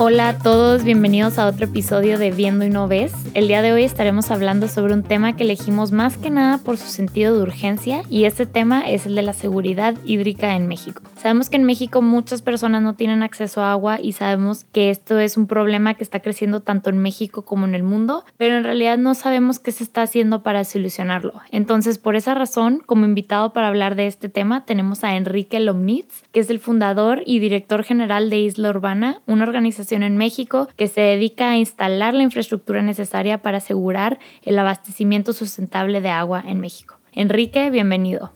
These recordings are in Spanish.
Hola a todos, bienvenidos a otro episodio de Viendo y no ves. El día de hoy estaremos hablando sobre un tema que elegimos más que nada por su sentido de urgencia y este tema es el de la seguridad hídrica en México. Sabemos que en México muchas personas no tienen acceso a agua y sabemos que esto es un problema que está creciendo tanto en México como en el mundo, pero en realidad no sabemos qué se está haciendo para solucionarlo. Entonces, por esa razón, como invitado para hablar de este tema, tenemos a Enrique Lomnitz, que es el fundador y director general de Isla Urbana, una organización en México que se dedica a instalar la infraestructura necesaria para asegurar el abastecimiento sustentable de agua en México. Enrique, bienvenido.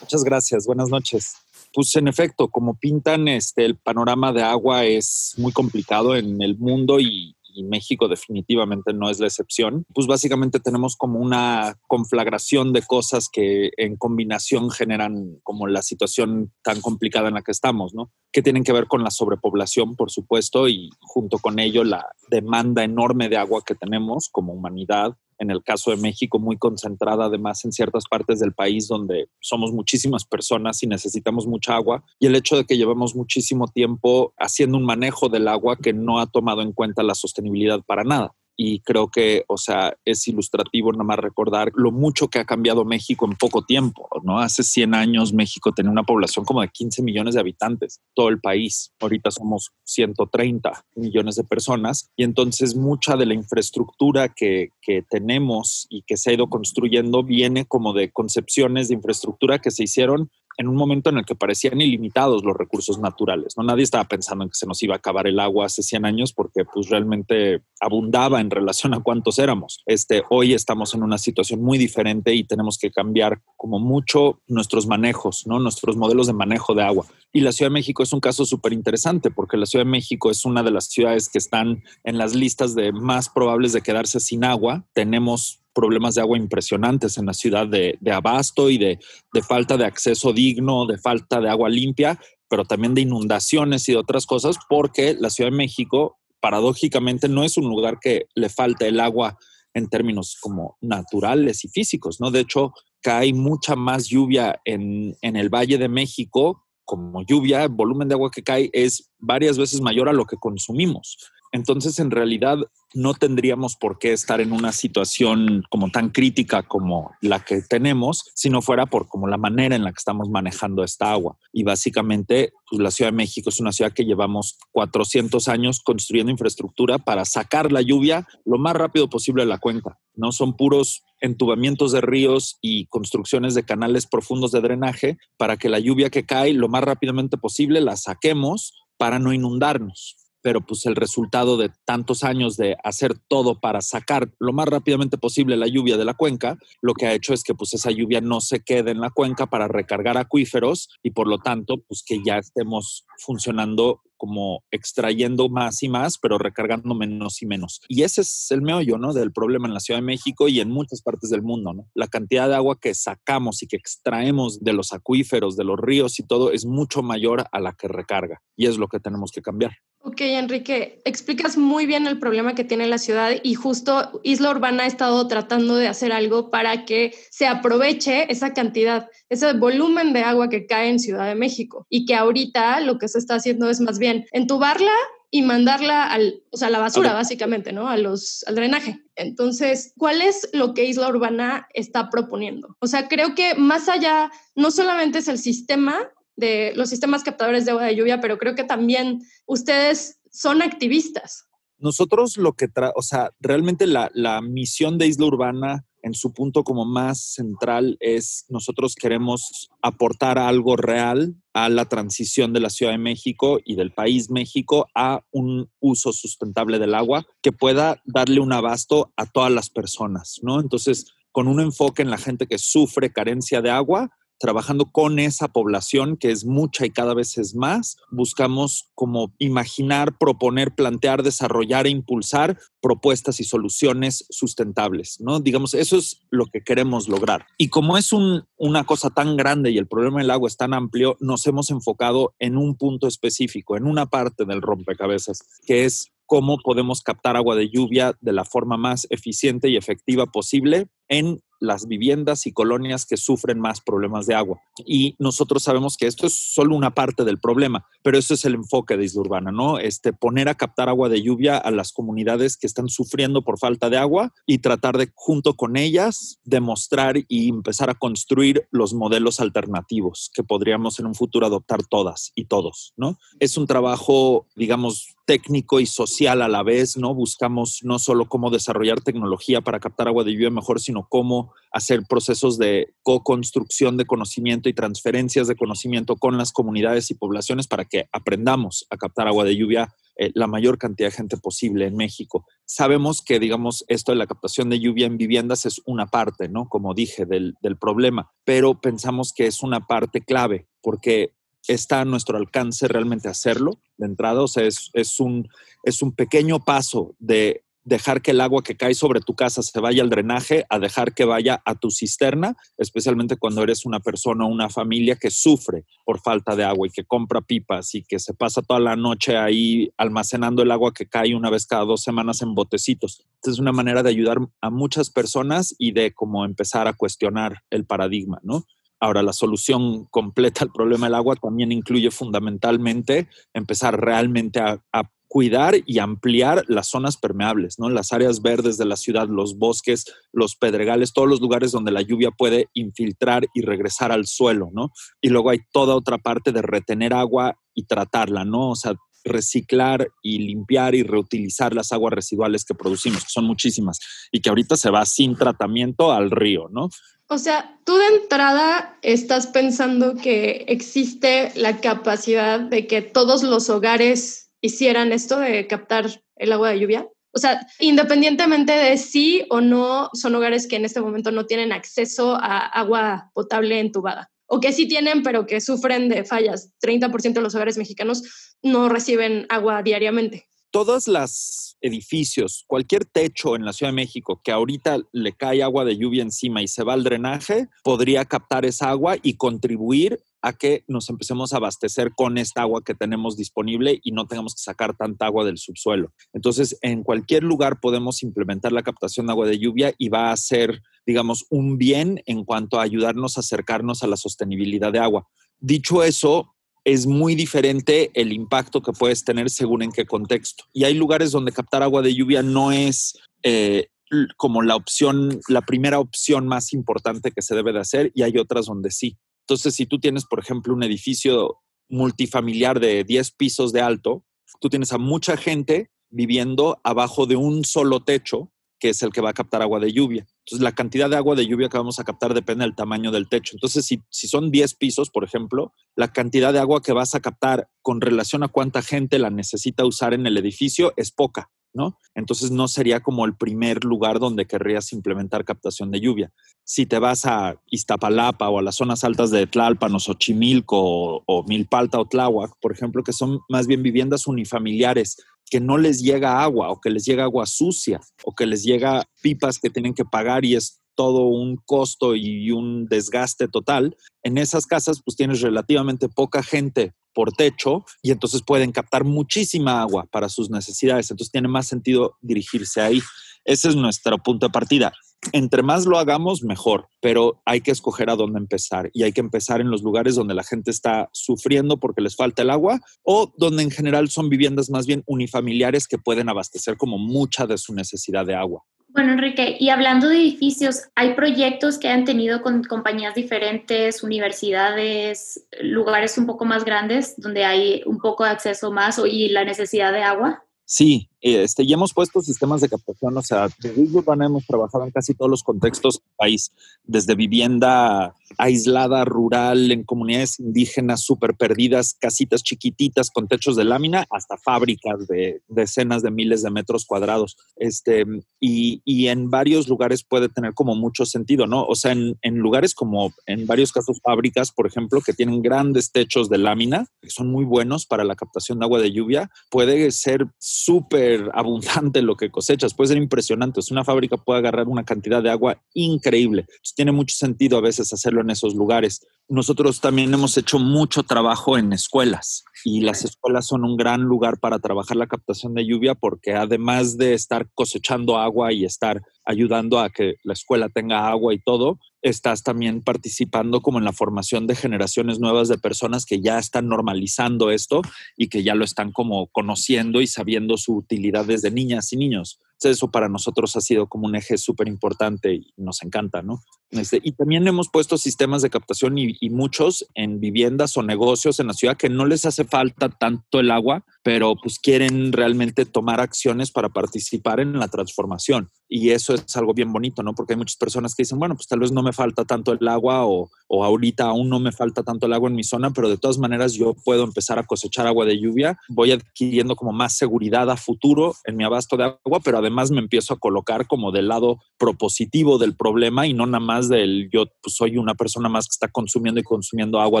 Muchas gracias, buenas noches. Pues en efecto, como pintan, este, el panorama de agua es muy complicado en el mundo y, y México definitivamente no es la excepción, pues básicamente tenemos como una conflagración de cosas que en combinación generan como la situación tan complicada en la que estamos, ¿no? Que tienen que ver con la sobrepoblación, por supuesto, y junto con ello la demanda enorme de agua que tenemos como humanidad, en el caso de México, muy concentrada además en ciertas partes del país donde somos muchísimas personas y necesitamos mucha agua, y el hecho de que llevamos muchísimo tiempo haciendo un manejo del agua que no ha tomado en cuenta la sostenibilidad para nada y creo que, o sea, es ilustrativo nada más recordar lo mucho que ha cambiado México en poco tiempo, ¿no? Hace 100 años México tenía una población como de 15 millones de habitantes, todo el país. Ahorita somos 130 millones de personas y entonces mucha de la infraestructura que, que tenemos y que se ha ido construyendo viene como de concepciones de infraestructura que se hicieron en un momento en el que parecían ilimitados los recursos naturales. ¿no? Nadie estaba pensando en que se nos iba a acabar el agua hace 100 años porque pues realmente abundaba en relación a cuántos éramos. Este, hoy estamos en una situación muy diferente y tenemos que cambiar como mucho nuestros manejos, ¿no? nuestros modelos de manejo de agua. Y la Ciudad de México es un caso súper interesante porque la Ciudad de México es una de las ciudades que están en las listas de más probables de quedarse sin agua. Tenemos problemas de agua impresionantes en la ciudad de, abasto y de, falta de acceso digno, de falta de agua limpia, pero también de inundaciones y de otras cosas, porque la Ciudad de México, paradójicamente, no es un lugar que le falte el agua en términos como naturales y físicos, ¿no? De hecho, cae mucha más lluvia en, en el Valle de México como lluvia, el volumen de agua que cae es varias veces mayor a lo que consumimos. Entonces, en realidad, no tendríamos por qué estar en una situación como tan crítica como la que tenemos, si no fuera por como la manera en la que estamos manejando esta agua. Y básicamente, pues, la Ciudad de México es una ciudad que llevamos 400 años construyendo infraestructura para sacar la lluvia lo más rápido posible de la cuenca. No son puros entubamientos de ríos y construcciones de canales profundos de drenaje para que la lluvia que cae lo más rápidamente posible la saquemos para no inundarnos pero pues el resultado de tantos años de hacer todo para sacar lo más rápidamente posible la lluvia de la cuenca, lo que ha hecho es que pues esa lluvia no se quede en la cuenca para recargar acuíferos y por lo tanto pues que ya estemos funcionando como extrayendo más y más, pero recargando menos y menos. Y ese es el meollo, ¿no? Del problema en la Ciudad de México y en muchas partes del mundo, ¿no? La cantidad de agua que sacamos y que extraemos de los acuíferos, de los ríos y todo es mucho mayor a la que recarga. Y es lo que tenemos que cambiar. Ok, Enrique, explicas muy bien el problema que tiene la ciudad y justo Isla Urbana ha estado tratando de hacer algo para que se aproveche esa cantidad, ese volumen de agua que cae en Ciudad de México y que ahorita lo que se está haciendo es más bien entubarla y mandarla al, o sea, a la basura, básicamente, ¿no? A los, al drenaje. Entonces, ¿cuál es lo que Isla Urbana está proponiendo? O sea, creo que más allá, no solamente es el sistema, de los sistemas captadores de agua de lluvia, pero creo que también ustedes son activistas. Nosotros lo que, o sea, realmente la, la misión de Isla Urbana en su punto como más central es nosotros queremos aportar algo real a la transición de la Ciudad de México y del país México a un uso sustentable del agua que pueda darle un abasto a todas las personas, ¿no? Entonces, con un enfoque en la gente que sufre carencia de agua, trabajando con esa población que es mucha y cada vez es más, buscamos como imaginar, proponer, plantear, desarrollar e impulsar propuestas y soluciones sustentables, ¿no? Digamos, eso es lo que queremos lograr. Y como es una cosa tan grande y el problema del agua es tan amplio, nos hemos enfocado en un punto específico, en una parte del rompecabezas, que es cómo podemos captar agua de lluvia de la forma más eficiente y efectiva posible en las viviendas y colonias que sufren más problemas de agua. Y nosotros sabemos que esto es solo una parte del problema, pero eso es el enfoque de Isla Urbana, ¿no? Este, poner a captar agua de lluvia a las comunidades que están sufriendo por falta de agua y tratar de, junto con ellas, demostrar y empezar a construir los modelos alternativos que podríamos en un futuro adoptar todas y todos, ¿no? Es un trabajo, digamos, técnico y social a la vez, ¿no? Buscamos no solo cómo desarrollar tecnología para captar agua de lluvia mejor, sino cómo hacer procesos de co-construcción de conocimiento y transferencias de conocimiento con las comunidades y poblaciones para que aprendamos a captar agua de lluvia eh, la mayor cantidad de gente posible en México. Sabemos que, digamos, esto de la captación de lluvia en viviendas es una parte, ¿no? Como dije, del, del problema, pero pensamos que es una parte clave porque está a nuestro alcance realmente hacerlo de entrada. O sea, es, es, un, es un pequeño paso de dejar que el agua que cae sobre tu casa se vaya al drenaje, a dejar que vaya a tu cisterna, especialmente cuando eres una persona o una familia que sufre por falta de agua y que compra pipas y que se pasa toda la noche ahí almacenando el agua que cae una vez cada dos semanas en botecitos. es una manera de ayudar a muchas personas y de como empezar a cuestionar el paradigma, ¿no? Ahora, la solución completa al problema del agua también incluye fundamentalmente empezar realmente a, cuidar y ampliar las zonas permeables, ¿no? Las áreas verdes de la ciudad, los bosques, los pedregales, todos los lugares donde la lluvia puede infiltrar y regresar al suelo, ¿no? Y luego hay toda otra parte de retener agua y tratarla, ¿no? O sea, reciclar y limpiar y reutilizar las aguas residuales que producimos, que son muchísimas, y que ahorita se va sin tratamiento al río, ¿no? O sea, tú de entrada estás pensando que existe la capacidad de que todos los hogares hicieran esto de captar el agua de lluvia. O sea, independientemente de si o no son hogares que en este momento no tienen acceso a agua potable entubada o que sí tienen, pero que sufren de fallas. 30% de los hogares mexicanos no reciben agua diariamente. Todos los edificios, cualquier techo en la Ciudad de México que ahorita le cae agua de lluvia encima y se va al drenaje, podría captar esa agua y contribuir a que nos empecemos a abastecer con esta agua que tenemos disponible y no tengamos que sacar tanta agua del subsuelo. Entonces, en cualquier lugar podemos implementar la captación de agua de lluvia y va a ser, digamos, un bien en cuanto a ayudarnos a acercarnos a la sostenibilidad de agua. Dicho eso, es muy diferente el impacto que puedes tener según en qué contexto. Y hay lugares donde captar agua de lluvia no es eh, como la opción, la primera opción más importante que se debe de hacer y hay otras donde sí. Entonces, si tú tienes, por ejemplo, un edificio multifamiliar de 10 pisos de alto, tú tienes a mucha gente viviendo abajo de un solo techo, que es el que va a captar agua de lluvia. Entonces, la cantidad de agua de lluvia que vamos a captar depende del tamaño del techo. Entonces, si, si son 10 pisos, por ejemplo, la cantidad de agua que vas a captar con relación a cuánta gente la necesita usar en el edificio es poca. ¿no? Entonces no sería como el primer lugar donde querrías implementar captación de lluvia. Si te vas a Iztapalapa o a las zonas altas de Tlalpan o Xochimilco o, Milpalta o Tláhuac, por ejemplo, que son más bien viviendas unifamiliares que no les llega agua o que les llega agua sucia o que les llega pipas que tienen que pagar y es todo un costo y un desgaste total, en esas casas pues tienes relativamente poca gente por techo y entonces pueden captar muchísima agua para sus necesidades. Entonces tiene más sentido dirigirse ahí. Ese es nuestro punto de partida. Entre más lo hagamos, mejor, pero hay que escoger a dónde empezar y hay que empezar en los lugares donde la gente está sufriendo porque les falta el agua o donde en general son viviendas más bien unifamiliares que pueden abastecer como mucha de su necesidad de agua. Bueno, Enrique, y hablando de edificios, ¿hay proyectos que han tenido con compañías diferentes, universidades, lugares un poco más grandes donde hay un poco de acceso más y la necesidad de agua? Sí, Este, y hemos puesto sistemas de captación, o sea, desde Urbana hemos trabajado en casi todos los contextos del país, desde vivienda aislada, rural, en comunidades indígenas súper perdidas, casitas chiquititas con techos de lámina, hasta fábricas de decenas de miles de metros cuadrados. Este, y, y en varios lugares puede tener como mucho sentido, ¿no? O sea, en, en lugares como en varios casos fábricas, por ejemplo, que tienen grandes techos de lámina, que son muy buenos para la captación de agua de lluvia, puede ser súper abundante lo que cosechas, puede ser impresionante. Es una fábrica puede agarrar una cantidad de agua increíble. Tiene mucho sentido a veces hacerlo en esos lugares. Nosotros también hemos hecho mucho trabajo en escuelas y las escuelas son un gran lugar para trabajar la captación de lluvia porque además de estar cosechando agua y estar ayudando a que la escuela tenga agua y todo, estás también participando como en la formación de generaciones nuevas de personas que ya están normalizando esto y que ya lo están como conociendo y sabiendo su utilidad desde niñas y niños. Eso para nosotros ha sido como un eje súper importante y nos encanta, ¿no? Este, y también hemos puesto sistemas de captación y, y, muchos en viviendas o negocios en la ciudad que no les hace falta tanto el agua, pero pues quieren realmente tomar acciones para participar en la transformación. Y eso es algo bien bonito, ¿no? Porque hay muchas personas que dicen, bueno, pues tal vez no me falta tanto el agua o, o ahorita aún no me falta tanto el agua en mi zona, pero de todas maneras yo puedo empezar a cosechar agua de lluvia, voy adquiriendo como más seguridad a futuro en mi abasto de agua, pero además me empiezo a colocar como del lado propositivo del problema y no nada más del yo pues, soy una persona más que está consumiendo y consumiendo agua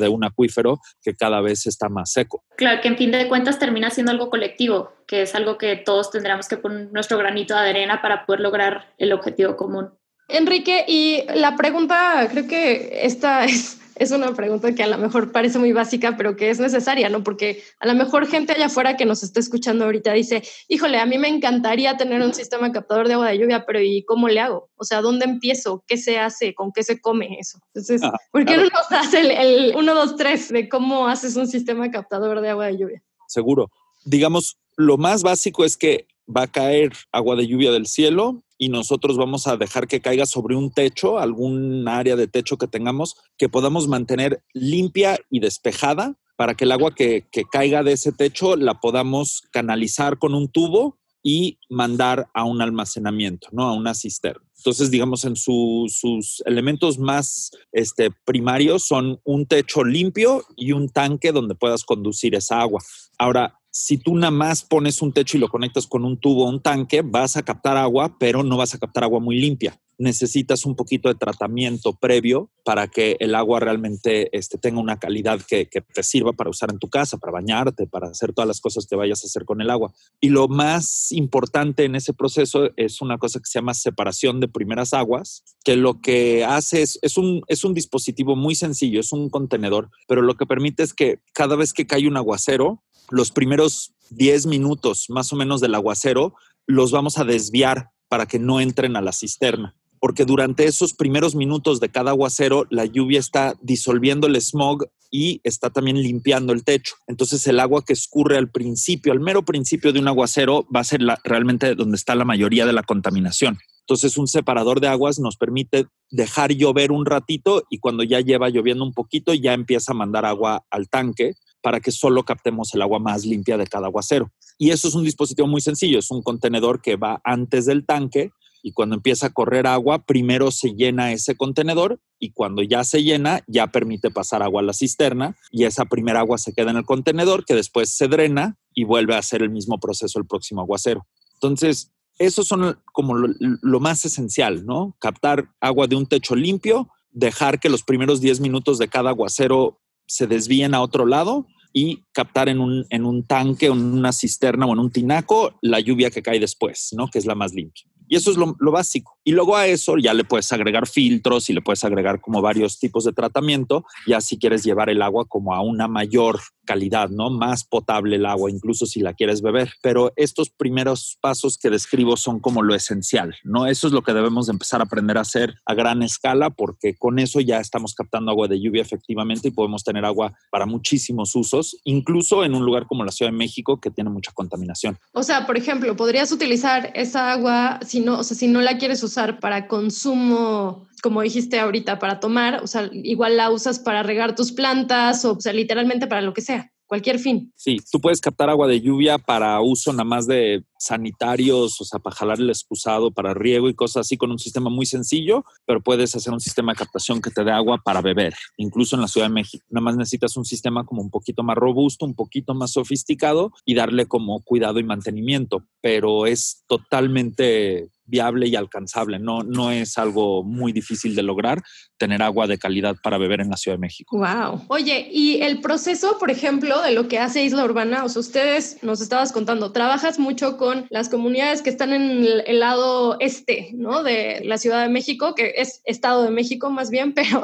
de un acuífero que cada vez está más seco. Claro, que en fin de cuentas termina siendo algo colectivo, que es algo que todos tendríamos que poner nuestro granito de arena para poder lograr el objetivo común. Enrique, y la pregunta, creo que esta es es una pregunta que a lo mejor parece muy básica, pero que es necesaria, ¿no? Porque a lo mejor gente allá afuera que nos está escuchando ahorita dice, híjole, a mí me encantaría tener un sistema captador de agua de lluvia, pero ¿y cómo le hago? O sea, ¿dónde empiezo? ¿Qué se hace? ¿Con qué se come eso? Entonces, ¿por qué no nos das el, el 1, 2, 3 de cómo haces un sistema captador de agua de lluvia? Seguro. Digamos, lo más básico es que va a caer agua de lluvia del cielo y nosotros vamos a dejar que caiga sobre un techo, algún área de techo que tengamos, que podamos mantener limpia y despejada para que el agua que, que caiga de ese techo la podamos canalizar con un tubo y mandar a un almacenamiento, ¿no? A una cisterna. Entonces, digamos, en sus elementos más este, primarios son un techo limpio y un tanque donde puedas conducir esa agua. Ahora, si tú nada más pones un techo y lo conectas con un tubo o un tanque, vas a captar agua, pero no vas a captar agua muy limpia. Necesitas un poquito de tratamiento previo para que el agua realmente este, tenga una calidad que, te sirva para usar en tu casa, para bañarte, para hacer todas las cosas que vayas a hacer con el agua. Y lo más importante en ese proceso es una cosa que se llama separación de primeras aguas, que lo que hace es, un, es un dispositivo muy sencillo, es un contenedor, pero lo que permite es que cada vez que cae un aguacero, los primeros 10 minutos más o menos del aguacero los vamos a desviar para que no entren a la cisterna. Porque durante esos primeros minutos de cada aguacero, la lluvia está disolviendo el smog y está también limpiando el techo. Entonces el agua que escurre al principio, al mero principio de un aguacero, va a ser la, realmente donde está la mayoría de la contaminación. Entonces un separador de aguas nos permite dejar llover un ratito y cuando ya lleva lloviendo un poquito ya empieza a mandar agua al tanque para que solo captemos el agua más limpia de cada aguacero. Y eso es un dispositivo muy sencillo, es un contenedor que va antes del tanque y cuando empieza a correr agua, primero se llena ese contenedor y cuando ya se llena, ya permite pasar agua a la cisterna y esa primera agua se queda en el contenedor que después se drena y vuelve a hacer el mismo proceso el próximo aguacero. Entonces, eso son como lo, lo más esencial, ¿no? Captar agua de un techo limpio, dejar que los primeros 10 minutos de cada aguacero se desvíen a otro lado y captar en un, en un tanque, en una cisterna o en un tinaco la lluvia que cae después, ¿no? Que es la más limpia. Y eso es lo, lo, básico. Y luego a eso ya le puedes agregar filtros y le puedes agregar como varios tipos de tratamiento, ya si quieres llevar el agua como a una mayor calidad, ¿no? Más potable el agua, incluso si la quieres beber. Pero estos primeros pasos que describo son como lo esencial, ¿no? Eso es lo que debemos de empezar a aprender a hacer a gran escala, porque con eso ya estamos captando agua de lluvia efectivamente y podemos tener agua para muchísimos usos, incluso en un lugar como la Ciudad de México que tiene mucha contaminación. O sea, por ejemplo, podrías utilizar esa agua si no, o sea, si no la quieres usar para consumo como dijiste ahorita, para tomar, o sea, igual la usas para regar tus plantas o, o sea, literalmente para lo que sea, cualquier fin. Sí, tú puedes captar agua de lluvia para uso nada más de sanitarios, o sea, para jalar el excusado, para riego y cosas así con un sistema muy sencillo, pero puedes hacer un sistema de captación que te dé agua para beber, incluso en la Ciudad de México. Nada más necesitas un sistema como un poquito más robusto, un poquito más sofisticado y darle como cuidado y mantenimiento, pero es totalmente viable y alcanzable. No, no es algo muy difícil de lograr tener agua de calidad para beber en la Ciudad de México. Wow. Oye, y el proceso, por ejemplo, de lo que hace Isla Urbana, o sea, ustedes nos estabas contando, trabajas mucho con las comunidades que están en el, lado este, ¿no? De la Ciudad de México, que es Estado de México más bien, pero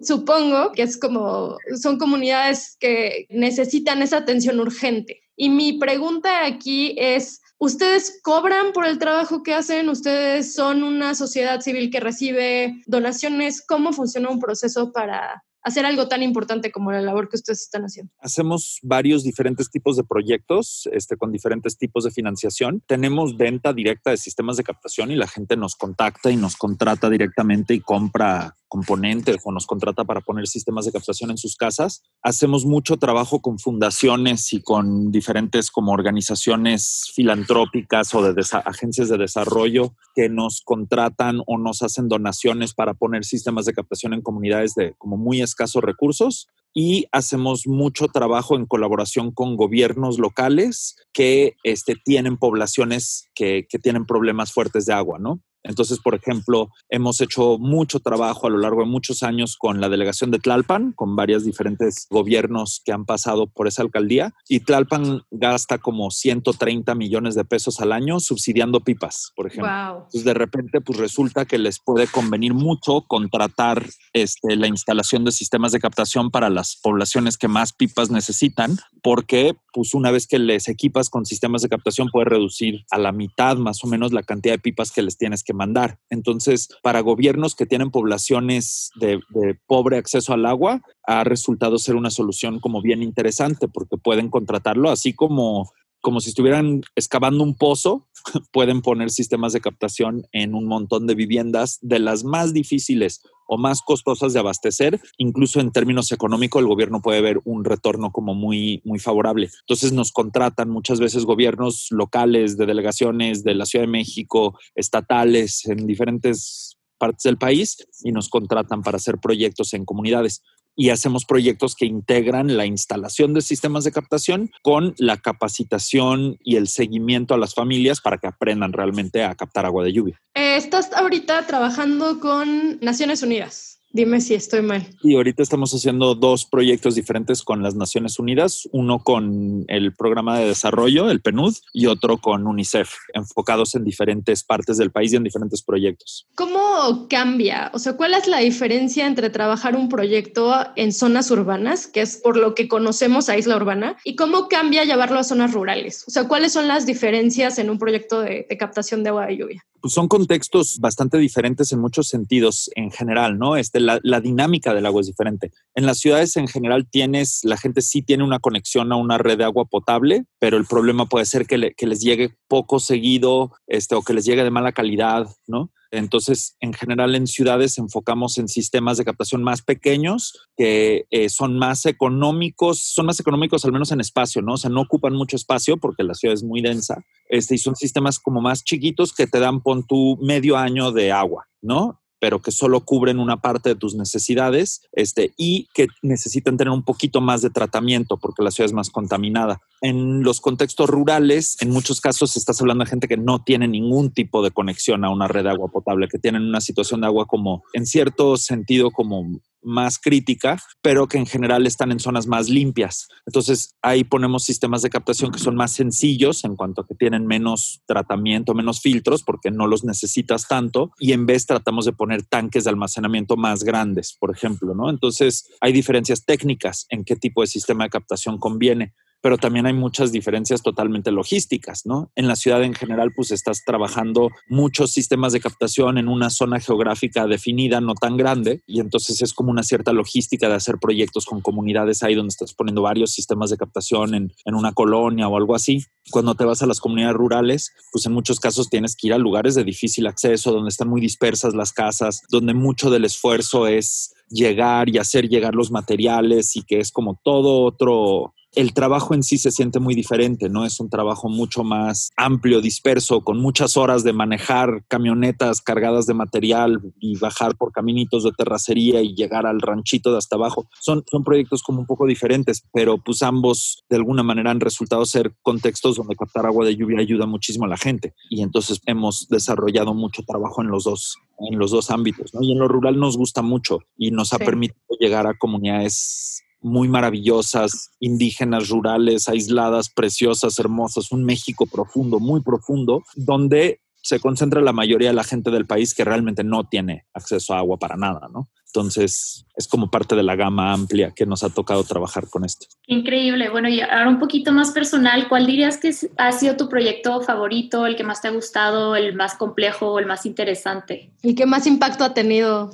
supongo que es como, son comunidades que necesitan esa atención urgente. Y mi pregunta aquí es, ¿Ustedes cobran por el trabajo que hacen? ¿Ustedes son una sociedad civil que recibe donaciones? ¿Cómo funciona un proceso para hacer algo tan importante como la labor que ustedes están haciendo? Hacemos varios diferentes tipos de proyectos este, con diferentes tipos de financiación. Tenemos venta directa de sistemas de captación y la gente nos contacta y nos contrata directamente y compra componentes o nos contrata para poner sistemas de captación en sus casas. Hacemos mucho trabajo con fundaciones y con diferentes como organizaciones filantrópicas o de agencias de desarrollo que nos contratan o nos hacen donaciones para poner sistemas de captación en comunidades de como muy escasos recursos y hacemos mucho trabajo en colaboración con gobiernos locales que este, tienen poblaciones que, que tienen problemas fuertes de agua, ¿no? Entonces, por ejemplo, hemos hecho mucho trabajo a lo largo de muchos años con la delegación de Tlalpan, con varios diferentes gobiernos que han pasado por esa alcaldía. Y Tlalpan gasta como 130 millones de pesos al año subsidiando pipas, por ejemplo. Entonces, de repente, pues resulta que les puede convenir mucho contratar este, la instalación de sistemas de captación para las poblaciones que más pipas necesitan, porque pues una vez que les equipas con sistemas de captación puede reducir a la mitad más o menos la cantidad de pipas que les tienes que mandar. Entonces, para gobiernos que tienen poblaciones de, pobre acceso al agua, ha resultado ser una solución como bien interesante porque pueden contratarlo así como como si estuvieran excavando un pozo, pueden poner sistemas de captación en un montón de viviendas de las más difíciles o más costosas de abastecer, incluso en términos económicos el gobierno puede ver un retorno como muy, muy favorable. Entonces nos contratan muchas veces gobiernos locales, de delegaciones de la Ciudad de México, estatales, en diferentes partes del país y nos contratan para hacer proyectos en comunidades y hacemos proyectos que integran la instalación de sistemas de captación con la capacitación y el seguimiento a las familias para que aprendan realmente a captar agua de lluvia. Eh, estás ahorita trabajando con Naciones Unidas. Dime si estoy mal. Y ahorita estamos haciendo dos proyectos diferentes con las Naciones Unidas, uno con el programa de desarrollo, el PNUD, y otro con UNICEF, enfocados en diferentes partes del país y en diferentes proyectos. ¿Cómo cambia? O sea, ¿cuál es la diferencia entre trabajar un proyecto en zonas urbanas, que es por lo que conocemos a Isla Urbana, y cómo cambia llevarlo a zonas rurales? O sea, ¿cuáles son las diferencias en un proyecto de, de captación de agua de lluvia? Pues son contextos bastante diferentes en muchos sentidos en general, ¿no? Este, la, dinámica del agua es diferente. En las ciudades en general tienes, la gente sí tiene una conexión a una red de agua potable, pero el problema puede ser que, les llegue poco seguido este, o que les llegue de mala calidad, ¿no? Entonces, en general en ciudades enfocamos en sistemas de captación más pequeños que eh, son más económicos, son más económicos al menos en espacio, ¿no? O sea, no ocupan mucho espacio porque la ciudad es muy densa. Este, y son sistemas como más chiquitos que te dan, pon tu medio año de agua, ¿no? Pero que solo cubren una parte de tus necesidades este, y que necesitan tener un poquito más de tratamiento porque la ciudad es más contaminada. En los contextos rurales, en muchos casos estás hablando de gente que no tiene ningún tipo de conexión a una red de agua potable, que tienen una situación de agua como, en cierto sentido, como más crítica, pero que en general están en zonas más limpias. Entonces ahí ponemos sistemas de captación que son más sencillos en cuanto a que tienen menos tratamiento, menos filtros, porque no los necesitas tanto, y en vez tratamos de poner tanques de almacenamiento más grandes, por ejemplo, ¿no? Entonces hay diferencias técnicas en qué tipo de sistema de captación conviene pero también hay muchas diferencias totalmente logísticas, ¿no? En la ciudad en general, pues estás trabajando muchos sistemas de captación en una zona geográfica definida, no tan grande, y entonces es como una cierta logística de hacer proyectos con comunidades ahí donde estás poniendo varios sistemas de captación en, en una colonia o algo así. Cuando te vas a las comunidades rurales, pues en muchos casos tienes que ir a lugares de difícil acceso, donde están muy dispersas las casas, donde mucho del esfuerzo es llegar y hacer llegar los materiales y que es como todo otro el trabajo en sí se siente muy diferente, ¿no? Es un trabajo mucho más amplio, disperso, con muchas horas de manejar camionetas cargadas de material y bajar por caminitos de terracería y llegar al ranchito de hasta abajo. Son, son proyectos como un poco diferentes, pero pues ambos de alguna manera han resultado ser contextos donde captar agua de lluvia ayuda muchísimo a la gente. Y entonces hemos desarrollado mucho trabajo en los dos, en los dos ámbitos, ¿no? Y en lo rural nos gusta mucho y nos ha permitido llegar a comunidades muy maravillosas, indígenas, rurales, aisladas, preciosas, hermosas, un México profundo, muy profundo, donde se concentra la mayoría de la gente del país que realmente no tiene acceso a agua para nada, ¿no? Entonces, es como parte de la gama amplia que nos ha tocado trabajar con esto. Increíble. Bueno, y ahora un poquito más personal, ¿cuál dirías que ha sido tu proyecto favorito, el que más te ha gustado, el más complejo o el más interesante? El que más impacto ha tenido.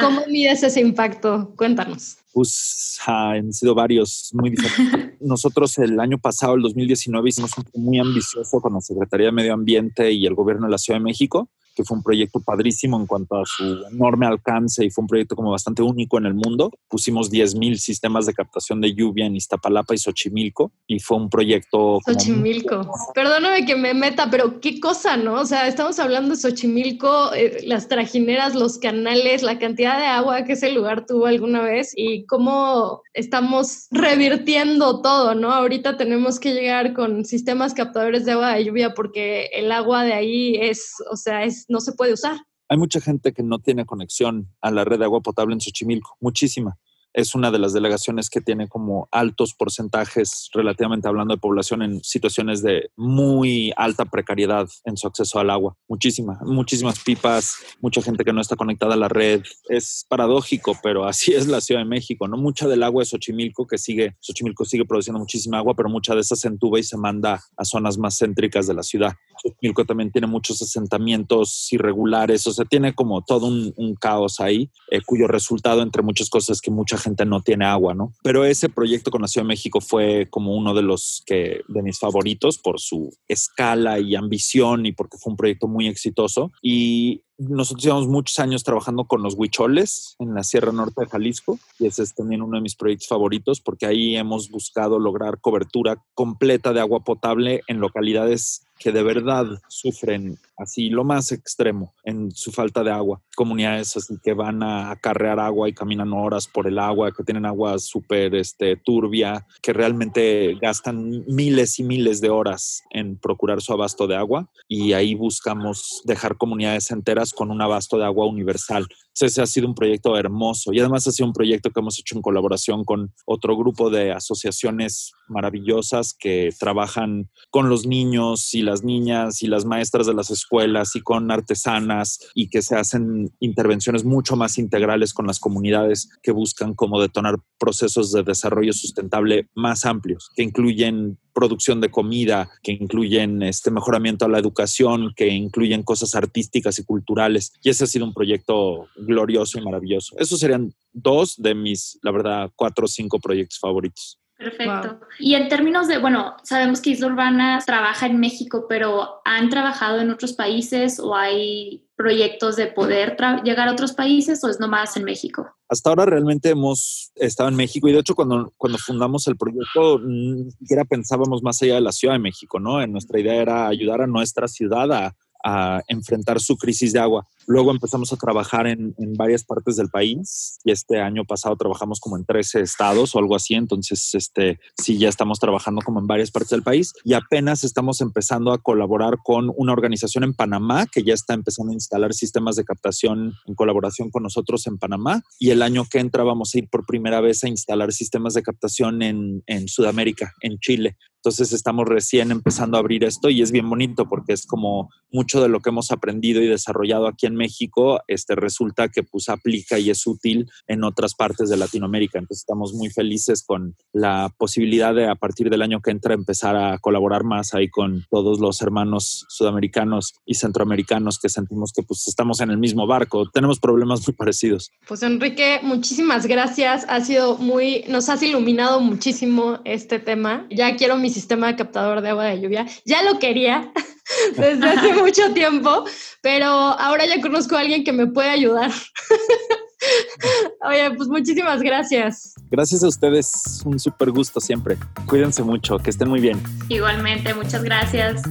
¿Cómo mides ese impacto? Cuéntanos. Pues han sido varios muy diferentes. Nosotros el año pasado, el 2019, hicimos un muy ambicioso con la Secretaría de Medio Ambiente y el Gobierno de la Ciudad de México que fue un proyecto padrísimo en cuanto a su enorme alcance y fue un proyecto como bastante único en el mundo. Pusimos 10.000 sistemas de captación de lluvia en Iztapalapa y Xochimilco y fue un proyecto... Xochimilco. Perdóname que me meta, pero qué cosa, ¿no? O sea, estamos hablando de Xochimilco, eh, las trajineras, los canales, la cantidad de agua que ese lugar tuvo alguna vez y cómo estamos revirtiendo todo, ¿no? Ahorita tenemos que llegar con sistemas captadores de agua de lluvia porque el agua de ahí es, o sea, es no se puede usar. Hay mucha gente que no tiene conexión a la red de agua potable en Xochimilco, muchísima es una de las delegaciones que tiene como altos porcentajes, relativamente hablando de población, en situaciones de muy alta precariedad en su acceso al agua. Muchísimas, muchísimas pipas, mucha gente que no está conectada a la red. Es paradójico, pero así es la Ciudad de México, ¿no? Mucha del agua de Xochimilco, que sigue, Xochimilco sigue produciendo muchísima agua, pero mucha de esa se entuba y se manda a zonas más céntricas de la ciudad. Xochimilco también tiene muchos asentamientos irregulares, o sea, tiene como todo un, caos ahí, eh, cuyo resultado, entre muchas cosas, que mucha no tiene agua, ¿no? Pero ese proyecto con la Ciudad de México fue como uno de los que, de mis favoritos por su escala y ambición y porque fue un proyecto muy exitoso. Y nosotros llevamos muchos años trabajando con los huicholes en la Sierra Norte de Jalisco y ese es también uno de mis proyectos favoritos porque ahí hemos buscado lograr cobertura completa de agua potable en localidades que de verdad sufren así lo más extremo en su falta de agua. Comunidades así que van a acarrear agua y caminan horas por el agua, que tienen agua súper este, turbia, que realmente gastan miles y miles de horas en procurar su abasto de agua y ahí buscamos dejar comunidades enteras con un abasto de agua universal. Ese ha sido un proyecto hermoso. Y además ha sido un proyecto que hemos hecho en colaboración con otro grupo de asociaciones maravillosas que trabajan con los niños y las niñas y las maestras de las escuelas y con artesanas y que se hacen intervenciones mucho más integrales con las comunidades que buscan como detonar procesos de desarrollo sustentable más amplios, que incluyen producción de comida, que incluyen este mejoramiento a la educación, que incluyen cosas artísticas y culturales. Y ese ha sido un proyecto glorioso y maravilloso. Esos serían dos de mis, la verdad, cuatro o cinco proyectos favoritos. Perfecto. Y en términos de, bueno, sabemos que Isla Urbana trabaja en México, pero ¿han trabajado en otros países o hay proyectos de poder llegar a otros países o es nomás en México? Hasta ahora realmente hemos estado en México y de hecho cuando, cuando fundamos el proyecto ni siquiera pensábamos más allá de la Ciudad de México, ¿no? En nuestra idea era ayudar a nuestra ciudad a, a enfrentar su crisis de agua. Luego empezamos a trabajar en, varias partes del país y este año pasado trabajamos como en 13 estados o algo así. Entonces, este, sí, ya estamos trabajando como en varias partes del país y apenas estamos empezando a colaborar con una organización en Panamá que ya está empezando a instalar sistemas de captación en colaboración con nosotros en Panamá. Y el año que entra vamos a ir por primera vez a instalar sistemas de captación en, en Sudamérica, en Chile. Entonces estamos recién empezando a abrir esto y es bien bonito porque es como mucho de lo que hemos aprendido y desarrollado aquí en México, este resulta que pues aplica y es útil en otras partes de Latinoamérica. Entonces estamos muy felices con la posibilidad de a partir del año que entra empezar a colaborar más ahí con todos los hermanos sudamericanos y centroamericanos que sentimos que pues estamos en el mismo barco. Tenemos problemas muy parecidos. Pues Enrique, muchísimas gracias. Ha sido muy, nos has iluminado muchísimo este tema. Ya quiero mis sistema de captador de agua de lluvia. Ya lo quería desde hace mucho tiempo, pero ahora ya conozco a alguien que me puede ayudar. Oye, pues muchísimas gracias. Gracias a ustedes, un súper gusto siempre. Cuídense mucho, que estén muy bien. Igualmente, muchas gracias.